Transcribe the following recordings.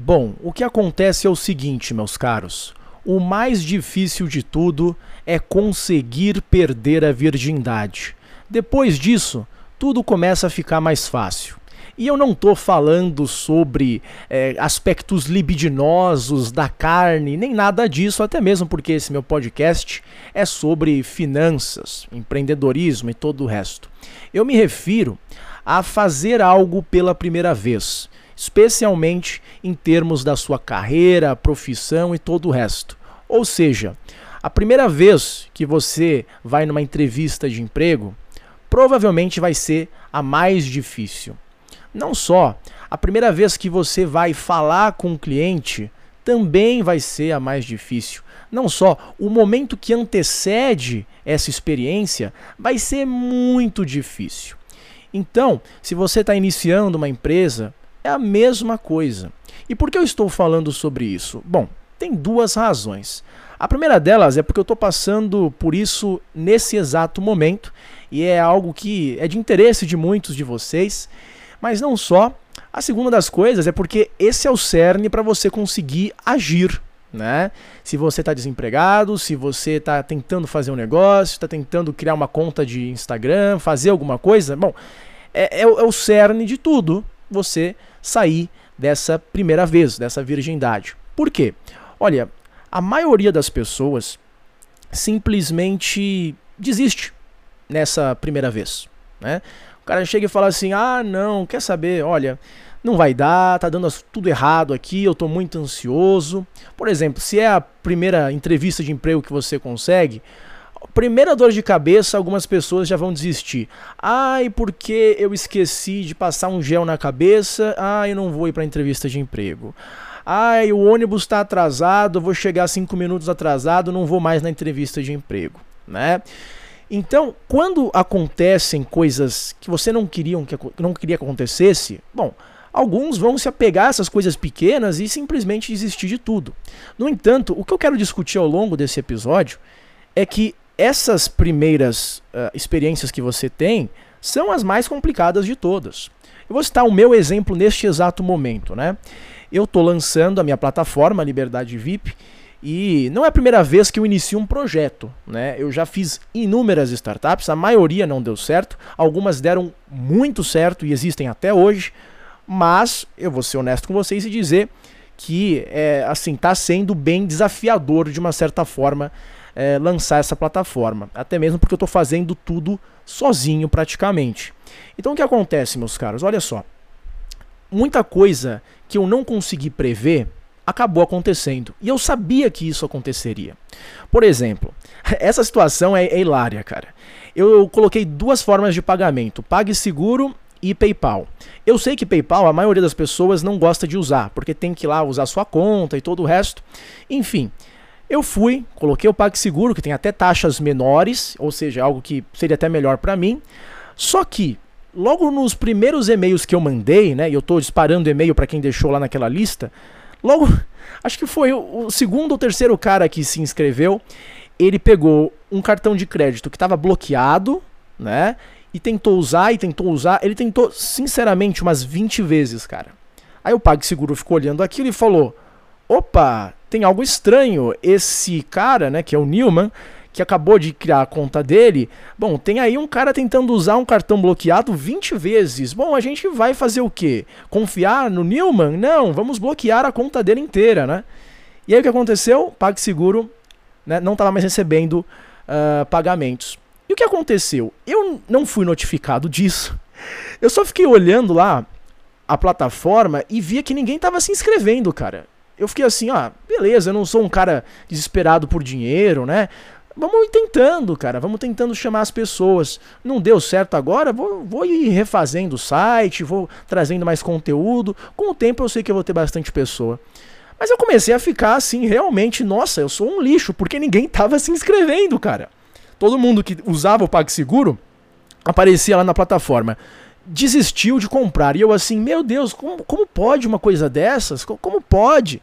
Bom, o que acontece é o seguinte, meus caros. O mais difícil de tudo é conseguir perder a virgindade. Depois disso, tudo começa a ficar mais fácil. E eu não estou falando sobre é, aspectos libidinosos da carne, nem nada disso, até mesmo porque esse meu podcast é sobre finanças, empreendedorismo e todo o resto. Eu me refiro a fazer algo pela primeira vez especialmente em termos da sua carreira, profissão e todo o resto. Ou seja, a primeira vez que você vai numa entrevista de emprego, provavelmente vai ser a mais difícil. Não só, a primeira vez que você vai falar com o cliente também vai ser a mais difícil. Não só, o momento que antecede essa experiência vai ser muito difícil. Então, se você está iniciando uma empresa, é a mesma coisa. E por que eu estou falando sobre isso? Bom, tem duas razões. A primeira delas é porque eu estou passando por isso nesse exato momento e é algo que é de interesse de muitos de vocês, mas não só. A segunda das coisas é porque esse é o cerne para você conseguir agir. Né? Se você está desempregado, se você está tentando fazer um negócio, está tentando criar uma conta de Instagram, fazer alguma coisa, bom, é, é, é o cerne de tudo. Você sair dessa primeira vez, dessa virgindade. Por quê? Olha, a maioria das pessoas simplesmente desiste nessa primeira vez, né? O cara chega e fala assim: "Ah, não, quer saber? Olha, não vai dar, tá dando tudo errado aqui, eu tô muito ansioso". Por exemplo, se é a primeira entrevista de emprego que você consegue, Primeira dor de cabeça, algumas pessoas já vão desistir. Ai, porque eu esqueci de passar um gel na cabeça. Ai, eu não vou ir para entrevista de emprego. Ai, o ônibus está atrasado, vou chegar cinco minutos atrasado, não vou mais na entrevista de emprego, né? Então, quando acontecem coisas que você não queria que não queria que acontecesse, bom, alguns vão se apegar a essas coisas pequenas e simplesmente desistir de tudo. No entanto, o que eu quero discutir ao longo desse episódio é que essas primeiras uh, experiências que você tem são as mais complicadas de todas. Eu vou citar o meu exemplo neste exato momento, né? Eu estou lançando a minha plataforma Liberdade VIP e não é a primeira vez que eu inicio um projeto, né? Eu já fiz inúmeras startups, a maioria não deu certo, algumas deram muito certo e existem até hoje, mas eu vou ser honesto com vocês e dizer que é, assim está sendo bem desafiador de uma certa forma é, lançar essa plataforma. Até mesmo porque eu estou fazendo tudo sozinho praticamente. Então o que acontece, meus caros? Olha só. Muita coisa que eu não consegui prever acabou acontecendo. E eu sabia que isso aconteceria. Por exemplo, essa situação é, é hilária, cara. Eu coloquei duas formas de pagamento: PagSeguro e PayPal. Eu sei que PayPal a maioria das pessoas não gosta de usar, porque tem que ir lá usar sua conta e todo o resto. Enfim, eu fui, coloquei o PagSeguro, que tem até taxas menores, ou seja, algo que seria até melhor para mim. Só que, logo nos primeiros e-mails que eu mandei, né, e eu estou disparando e-mail para quem deixou lá naquela lista, logo, acho que foi o segundo ou terceiro cara que se inscreveu, ele pegou um cartão de crédito que estava bloqueado, né, e tentou usar e tentou usar, ele tentou sinceramente umas 20 vezes, cara. Aí o PagSeguro ficou olhando aquilo e falou: "Opa, tem algo estranho. Esse cara, né, que é o Newman, que acabou de criar a conta dele, bom, tem aí um cara tentando usar um cartão bloqueado 20 vezes. Bom, a gente vai fazer o quê? Confiar no Newman? Não, vamos bloquear a conta dele inteira, né? E aí o que aconteceu? PagSeguro né, não estava mais recebendo uh, pagamentos. E o que aconteceu? Eu não fui notificado disso. Eu só fiquei olhando lá a plataforma e via que ninguém estava se inscrevendo, cara eu fiquei assim, ah, beleza, eu não sou um cara desesperado por dinheiro, né? Vamos tentando, cara, vamos tentando chamar as pessoas. Não deu certo agora, vou, vou ir refazendo o site, vou trazendo mais conteúdo. Com o tempo eu sei que eu vou ter bastante pessoa. Mas eu comecei a ficar assim, realmente, nossa, eu sou um lixo, porque ninguém tava se inscrevendo, cara. Todo mundo que usava o PagSeguro aparecia lá na plataforma desistiu de comprar. E eu assim, meu Deus, como, como pode uma coisa dessas? Como, pode?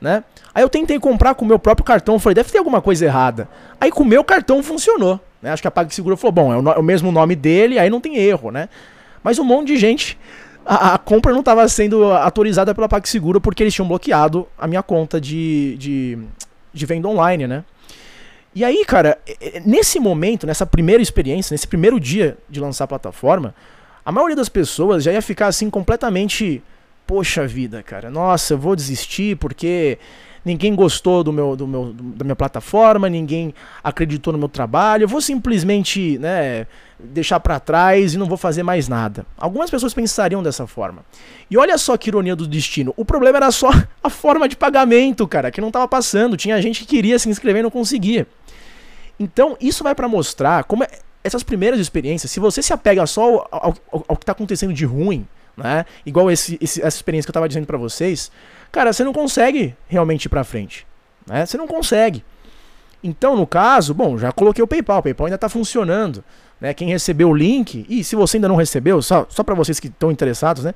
Né? Aí eu tentei comprar com o meu próprio cartão, falei, deve ter alguma coisa errada. Aí com o meu cartão funcionou. Né? Acho que a PagSeguro falou, bom, é o, no, é o mesmo nome dele, aí não tem erro, né? Mas um monte de gente a, a compra não estava sendo autorizada pela PagSeguro porque eles tinham bloqueado a minha conta de, de, de venda online, né? E aí, cara, nesse momento, nessa primeira experiência, nesse primeiro dia de lançar a plataforma, a maioria das pessoas já ia ficar assim completamente, poxa vida, cara, nossa, eu vou desistir porque ninguém gostou do meu, do meu, da minha plataforma, ninguém acreditou no meu trabalho, eu vou simplesmente, né, deixar para trás e não vou fazer mais nada. Algumas pessoas pensariam dessa forma. E olha só que ironia do destino. O problema era só a forma de pagamento, cara, que não tava passando. Tinha gente que queria se inscrever e não conseguia. Então, isso vai para mostrar como é, essas primeiras experiências, se você se apega só ao, ao, ao que está acontecendo de ruim, né? Igual esse, esse, essa experiência que eu estava dizendo para vocês, cara, você não consegue realmente ir para frente, né? Você não consegue. Então, no caso, bom, já coloquei o PayPal, o PayPal ainda está funcionando, né? Quem recebeu o link, e se você ainda não recebeu, só, só para vocês que estão interessados, né?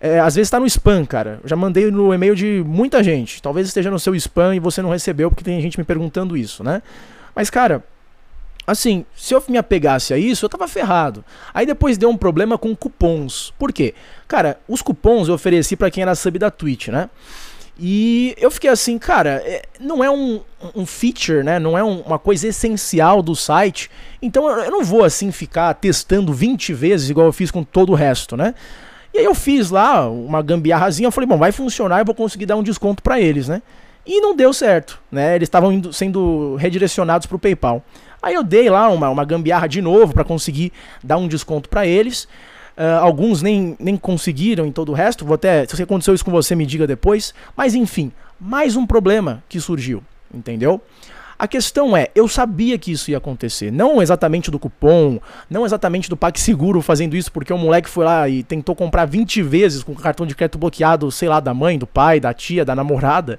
É, às vezes está no spam, cara. Eu já mandei no e-mail de muita gente. Talvez esteja no seu spam e você não recebeu, porque tem gente me perguntando isso, né? Mas, cara, assim, se eu me apegasse a isso, eu tava ferrado. Aí depois deu um problema com cupons. Por quê? Cara, os cupons eu ofereci para quem era sub da Twitch, né? E eu fiquei assim, cara, é, não é um, um feature, né? Não é um, uma coisa essencial do site. Então eu não vou assim ficar testando 20 vezes igual eu fiz com todo o resto, né? E aí eu fiz lá uma gambiarrazinha, eu falei, bom, vai funcionar, eu vou conseguir dar um desconto para eles, né? E não deu certo, né? Eles estavam sendo redirecionados para o PayPal. Aí eu dei lá uma, uma gambiarra de novo para conseguir dar um desconto para eles. Uh, alguns nem, nem conseguiram em todo o resto. Vou até, se aconteceu isso com você, me diga depois. Mas enfim, mais um problema que surgiu, entendeu? A questão é, eu sabia que isso ia acontecer. Não exatamente do cupom, não exatamente do PagSeguro fazendo isso, porque o moleque foi lá e tentou comprar 20 vezes com cartão de crédito bloqueado, sei lá, da mãe, do pai, da tia, da namorada.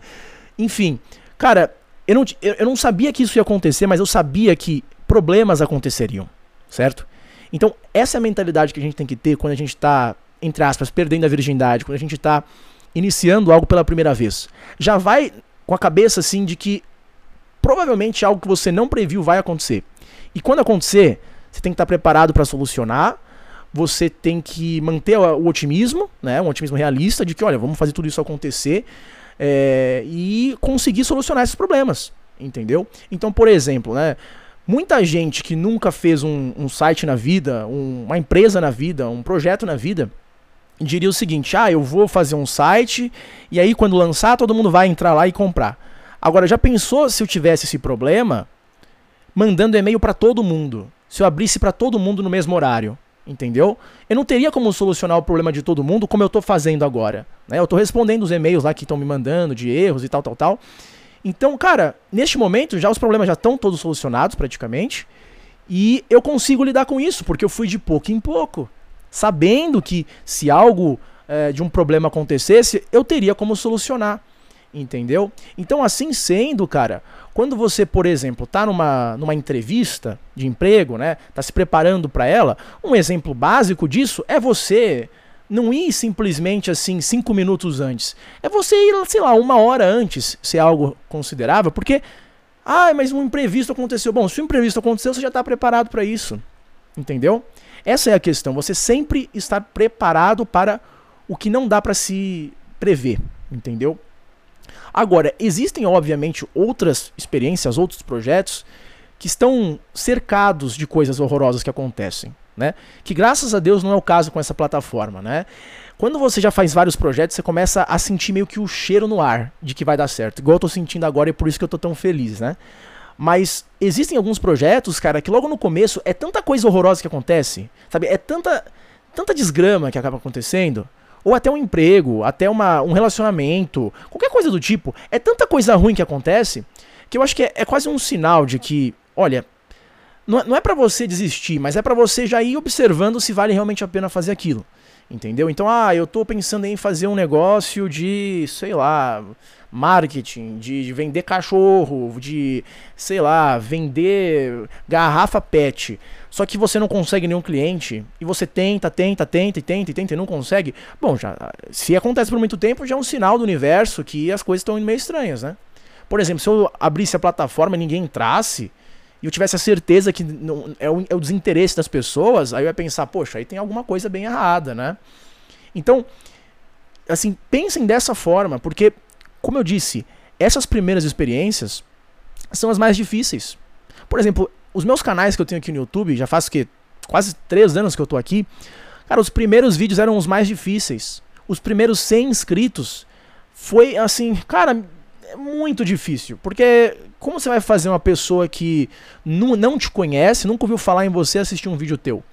Enfim, cara, eu não, eu não sabia que isso ia acontecer, mas eu sabia que problemas aconteceriam, certo? Então, essa é a mentalidade que a gente tem que ter quando a gente está, entre aspas, perdendo a virgindade, quando a gente está iniciando algo pela primeira vez. Já vai com a cabeça assim de que provavelmente algo que você não previu vai acontecer. E quando acontecer, você tem que estar tá preparado para solucionar. Você tem que manter o otimismo, né, um otimismo realista de que, olha, vamos fazer tudo isso acontecer é, e conseguir solucionar esses problemas, entendeu? Então, por exemplo, né, muita gente que nunca fez um, um site na vida, um, uma empresa na vida, um projeto na vida, diria o seguinte: ah, eu vou fazer um site e aí quando lançar todo mundo vai entrar lá e comprar. Agora, já pensou se eu tivesse esse problema mandando e-mail para todo mundo? Se eu abrisse para todo mundo no mesmo horário? Entendeu? Eu não teria como solucionar o problema de todo mundo como eu estou fazendo agora. Né? Eu estou respondendo os e-mails lá que estão me mandando de erros e tal, tal, tal. Então, cara, neste momento já os problemas já estão todos solucionados praticamente. E eu consigo lidar com isso, porque eu fui de pouco em pouco. Sabendo que se algo é, de um problema acontecesse, eu teria como solucionar. Entendeu? Então, assim sendo, cara, quando você, por exemplo, está numa, numa entrevista de emprego, né? Tá se preparando para ela, um exemplo básico disso é você não ir simplesmente assim cinco minutos antes. É você ir, sei lá, uma hora antes, se é algo considerável, porque. Ah, mas um imprevisto aconteceu. Bom, se um imprevisto aconteceu, você já está preparado para isso. Entendeu? Essa é a questão. Você sempre está preparado para o que não dá para se prever. Entendeu? Agora, existem obviamente outras experiências, outros projetos que estão cercados de coisas horrorosas que acontecem, né? Que graças a Deus não é o caso com essa plataforma, né? Quando você já faz vários projetos, você começa a sentir meio que o cheiro no ar de que vai dar certo, igual eu tô sentindo agora e por isso que eu tô tão feliz, né? Mas existem alguns projetos, cara, que logo no começo é tanta coisa horrorosa que acontece, sabe? É tanta tanta desgrama que acaba acontecendo, ou até um emprego, até uma, um relacionamento, qualquer coisa do tipo. É tanta coisa ruim que acontece que eu acho que é, é quase um sinal de que, olha, não, é, não é para você desistir, mas é para você já ir observando se vale realmente a pena fazer aquilo. Entendeu? Então, ah, eu tô pensando em fazer um negócio de, sei lá, marketing, de, de, vender cachorro, de, sei lá, vender garrafa PET. Só que você não consegue nenhum cliente e você tenta, tenta, tenta e tenta e tenta e não consegue. Bom, já se acontece por muito tempo, já é um sinal do universo que as coisas estão indo meio estranhas, né? Por exemplo, se eu abrisse a plataforma e ninguém entrasse, e eu tivesse a certeza que não, é, o, é o desinteresse das pessoas, aí eu ia pensar, poxa, aí tem alguma coisa bem errada, né? Então, assim, pensem dessa forma, porque, como eu disse, essas primeiras experiências são as mais difíceis. Por exemplo, os meus canais que eu tenho aqui no YouTube, já faz que quase três anos que eu tô aqui, cara, os primeiros vídeos eram os mais difíceis. Os primeiros 100 inscritos foi assim, cara, é muito difícil, porque como você vai fazer uma pessoa que não, não te conhece, nunca ouviu falar em você assistir um vídeo teu,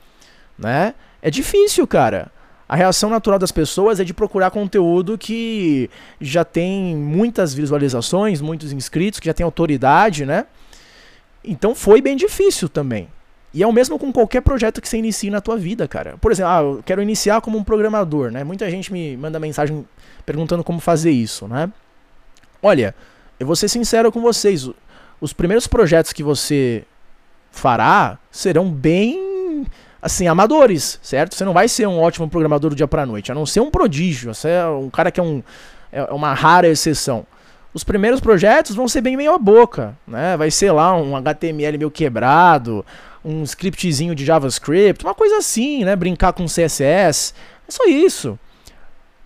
né? É difícil, cara. A reação natural das pessoas é de procurar conteúdo que já tem muitas visualizações, muitos inscritos, que já tem autoridade, né? Então foi bem difícil também. E é o mesmo com qualquer projeto que você inicie na tua vida, cara. Por exemplo, ah, eu quero iniciar como um programador, né? Muita gente me manda mensagem perguntando como fazer isso, né? Olha, eu vou ser sincero com vocês. Os primeiros projetos que você fará serão bem assim, amadores, certo? Você não vai ser um ótimo programador do dia para noite, a não ser um prodígio, você é um cara que é, um, é uma rara exceção. Os primeiros projetos vão ser bem meio a boca, né? Vai ser lá um HTML meio quebrado, um scriptzinho de JavaScript, uma coisa assim, né? Brincar com CSS, é só isso.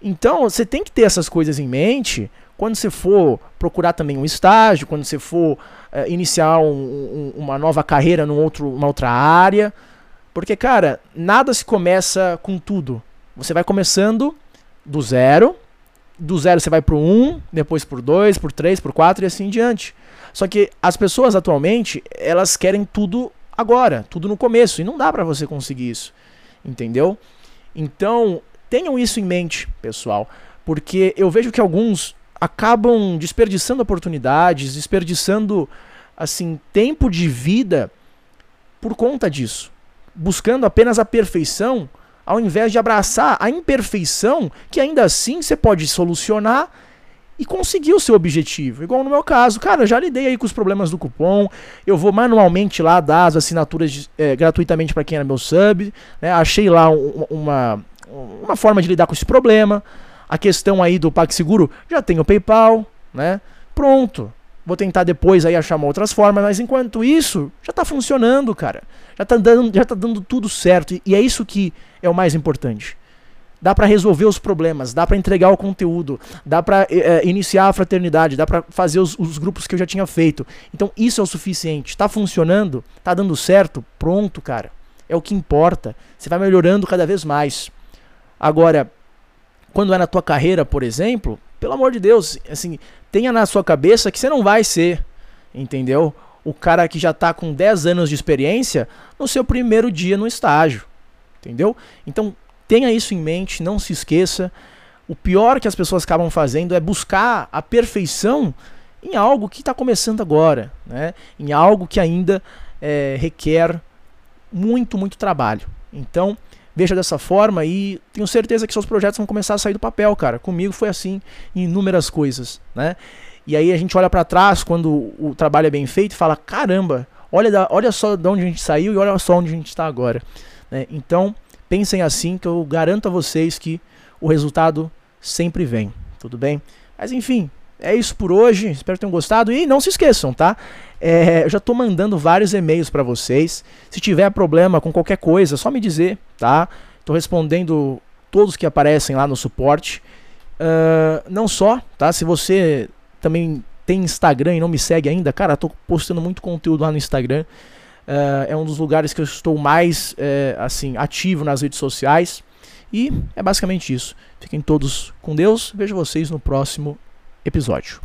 Então, você tem que ter essas coisas em mente quando você for procurar também um estágio, quando você for é, iniciar um, um, uma nova carreira num outro, uma outra área. Porque, cara, nada se começa com tudo. Você vai começando do zero, do zero você vai pro um, depois pro dois, pro três, pro quatro e assim em diante. Só que as pessoas atualmente, elas querem tudo agora, tudo no começo, e não dá para você conseguir isso. Entendeu? Então, tenham isso em mente, pessoal, porque eu vejo que alguns acabam desperdiçando oportunidades, desperdiçando assim tempo de vida por conta disso, buscando apenas a perfeição, ao invés de abraçar a imperfeição, que ainda assim você pode solucionar e conseguir o seu objetivo. Igual no meu caso, cara, já lidei aí com os problemas do cupom, eu vou manualmente lá dar as assinaturas é, gratuitamente para quem era meu sub, né? achei lá um, uma, uma forma de lidar com esse problema. A questão aí do PagSeguro, já tem o PayPal, né? Pronto. Vou tentar depois aí achar outras formas, mas enquanto isso, já está funcionando, cara. Já está dando, já tá dando tudo certo e é isso que é o mais importante. Dá para resolver os problemas, dá para entregar o conteúdo, dá para é, eh, iniciar a fraternidade, dá para fazer os, os, grupos que eu já tinha feito. Então isso é o suficiente. Está funcionando, está dando certo, pronto, cara. É o que importa. Você vai melhorando cada vez mais. Agora, quando é na tua carreira, por exemplo, pelo amor de Deus, assim, tenha na sua cabeça que você não vai ser, entendeu? O cara que já está com 10 anos de experiência no seu primeiro dia no estágio, entendeu? Então, tenha isso em mente, não se esqueça. O pior que as pessoas acabam fazendo é buscar a perfeição em algo que está começando agora, né? Em algo que ainda é, requer muito, muito trabalho. Então, veja dessa forma e tenho certeza que seus projetos vão começar a sair do papel, cara. Comigo foi assim em inúmeras coisas, né? E aí a gente olha para trás quando o trabalho é bem feito e fala: caramba, olha, da, olha só de onde a gente saiu e olha só onde a gente está agora. Né? Então, pensem assim que eu garanto a vocês que o resultado sempre vem, tudo bem? Mas enfim, é isso por hoje. Espero que tenham gostado. E não se esqueçam, tá? É, eu já estou mandando vários e-mails para vocês. Se tiver problema com qualquer coisa, é só me dizer, tá? Estou respondendo todos que aparecem lá no suporte. Uh, não só, tá? Se você também tem Instagram e não me segue ainda, cara, estou postando muito conteúdo lá no Instagram. Uh, é um dos lugares que eu estou mais uh, assim ativo nas redes sociais. E é basicamente isso. Fiquem todos com Deus. Vejo vocês no próximo episódio.